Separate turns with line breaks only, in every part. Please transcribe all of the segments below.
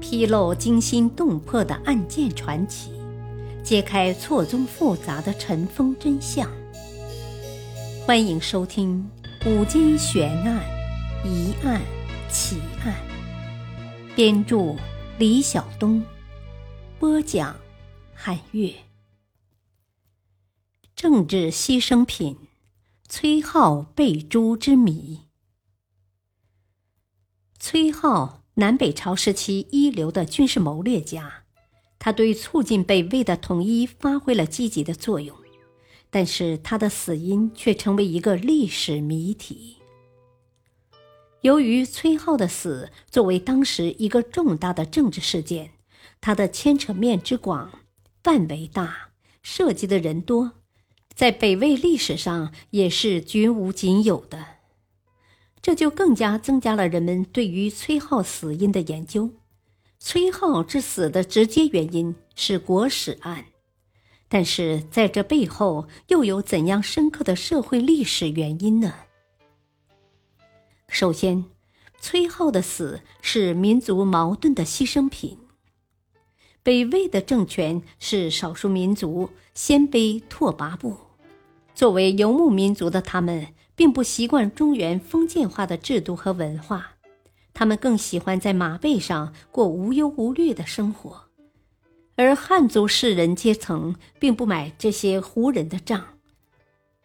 披露惊心动魄的案件传奇，揭开错综复杂的尘封真相。欢迎收听《古今悬案、疑案、奇案》，编著李晓东，播讲汉月。政治牺牲品，崔颢被诛之谜。崔颢。南北朝时期一流的军事谋略家，他对促进北魏的统一发挥了积极的作用，但是他的死因却成为一个历史谜题。由于崔颢的死作为当时一个重大的政治事件，它的牵扯面之广、范围大、涉及的人多，在北魏历史上也是绝无仅有的。这就更加增加了人们对于崔颢死因的研究。崔颢之死的直接原因是国史案，但是在这背后又有怎样深刻的社会历史原因呢？首先，崔颢的死是民族矛盾的牺牲品。北魏的政权是少数民族鲜卑拓跋部，作为游牧民族的他们。并不习惯中原封建化的制度和文化，他们更喜欢在马背上过无忧无虑的生活，而汉族士人阶层并不买这些胡人的账。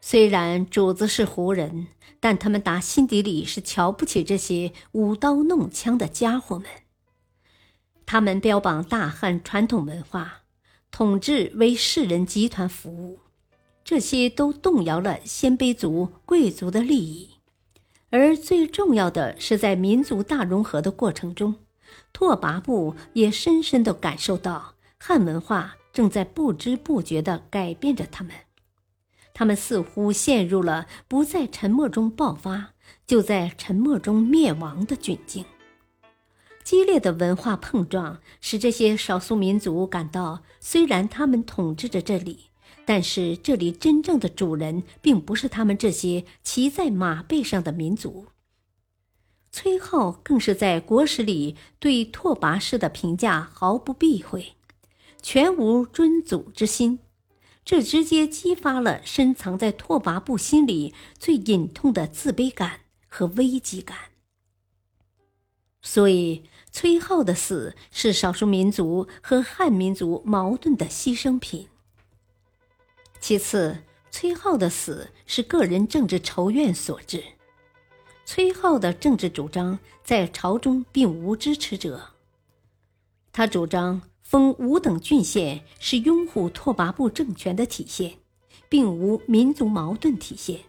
虽然主子是胡人，但他们打心底里是瞧不起这些舞刀弄枪的家伙们。他们标榜大汉传统文化，统治为士人集团服务。这些都动摇了鲜卑族贵族的利益，而最重要的是，在民族大融合的过程中，拓跋部也深深地感受到汉文化正在不知不觉地改变着他们。他们似乎陷入了不在沉默中爆发，就在沉默中灭亡的窘境。激烈的文化碰撞使这些少数民族感到，虽然他们统治着这里。但是这里真正的主人并不是他们这些骑在马背上的民族。崔颢更是在国史里对拓跋氏的评价毫不避讳，全无尊祖之心，这直接激发了深藏在拓跋部心里最隐痛的自卑感和危机感。所以，崔颢的死是少数民族和汉民族矛盾的牺牲品。其次，崔颢的死是个人政治仇怨所致。崔颢的政治主张在朝中并无支持者。他主张封五等郡县是拥护拓跋部政权的体现，并无民族矛盾体现。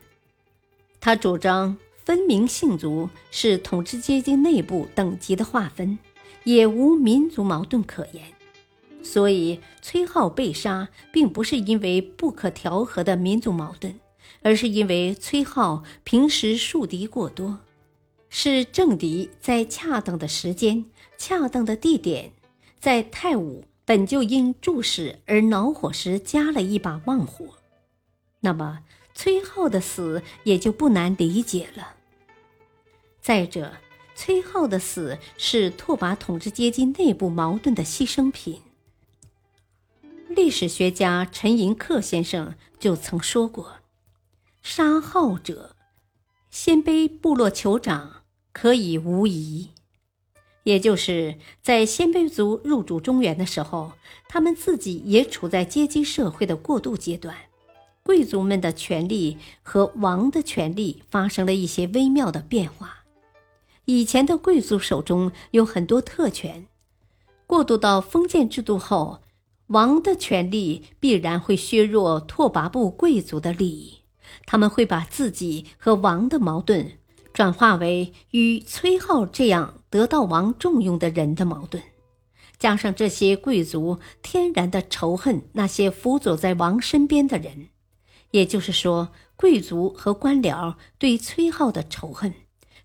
他主张分明姓族是统治阶级内部等级的划分，也无民族矛盾可言。所以，崔颢被杀，并不是因为不可调和的民族矛盾，而是因为崔颢平时树敌过多，是政敌在恰当的时间、恰当的地点，在太武本就因注视而恼火时加了一把旺火。那么，崔颢的死也就不难理解了。再者，崔颢的死是拓跋统治阶级内部矛盾的牺牲品。历史学家陈寅恪先生就曾说过：“杀号者，鲜卑部落酋长可以无疑。”也就是在鲜卑族入主中原的时候，他们自己也处在阶级社会的过渡阶段，贵族们的权利和王的权利发生了一些微妙的变化。以前的贵族手中有很多特权，过渡到封建制度后。王的权力必然会削弱拓跋部贵族的利益，他们会把自己和王的矛盾转化为与崔颢这样得到王重用的人的矛盾，加上这些贵族天然的仇恨那些辅佐在王身边的人，也就是说，贵族和官僚对崔颢的仇恨，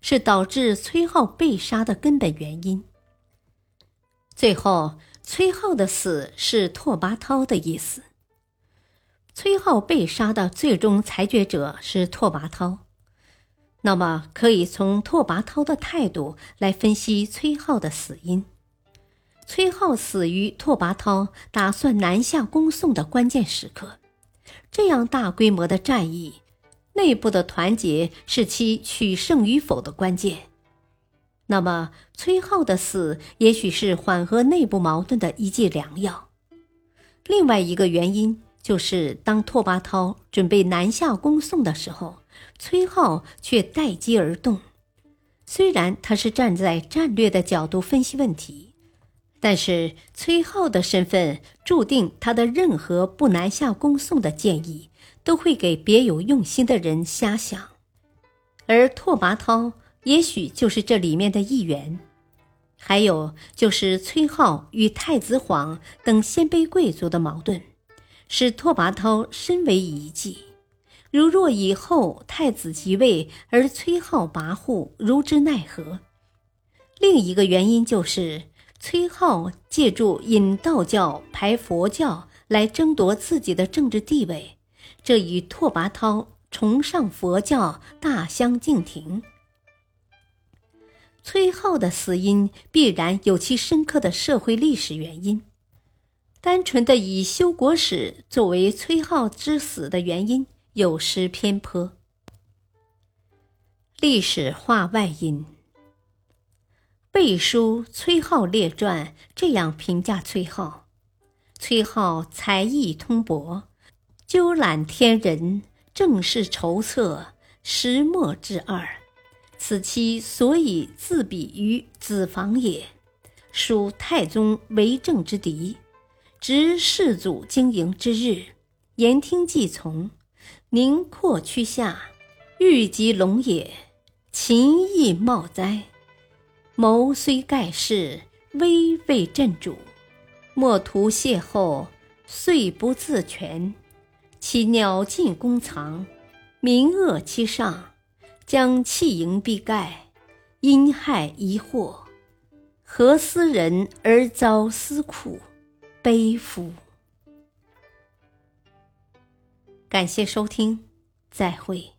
是导致崔颢被杀的根本原因。最后。崔颢的死是拓跋焘的意思。崔颢被杀的最终裁决者是拓跋焘，那么可以从拓跋焘的态度来分析崔颢的死因。崔浩死于拓跋焘打算南下攻宋的关键时刻。这样大规模的战役，内部的团结是其取胜与否的关键。那么，崔浩的死也许是缓和内部矛盾的一剂良药。另外一个原因就是，当拓跋焘准备南下攻宋的时候，崔浩却待机而动。虽然他是站在战略的角度分析问题，但是崔浩的身份注定他的任何不南下攻宋的建议都会给别有用心的人瞎想，而拓跋焘也许就是这里面的一员。还有就是崔浩与太子晃等鲜卑贵族的矛盾，使拓跋焘深为一计。如若以后太子即位，而崔浩跋扈，如之奈何？另一个原因就是崔浩借助引道教排佛教来争夺自己的政治地位，这与拓跋焘崇尚佛教大相径庭。崔浩的死因必然有其深刻的社会历史原因，单纯的以修国史作为崔浩之死的原因。有失偏颇。历史话外音：《背书崔浩列传》这样评价崔浩：崔浩才艺通博，究览天人，政事筹策，石墨之二，此其所以自比于子房也。属太宗为政之敌，执世祖经营之日，言听计从。宁阔屈下，欲及龙也；秦亦茂哉。谋虽盖世，威未镇主。莫图邂逅，遂不自全。其鸟尽弓藏，民恶其上，将弃营必盖，因害疑惑。何思人而遭思苦，悲夫！感谢收听，再会。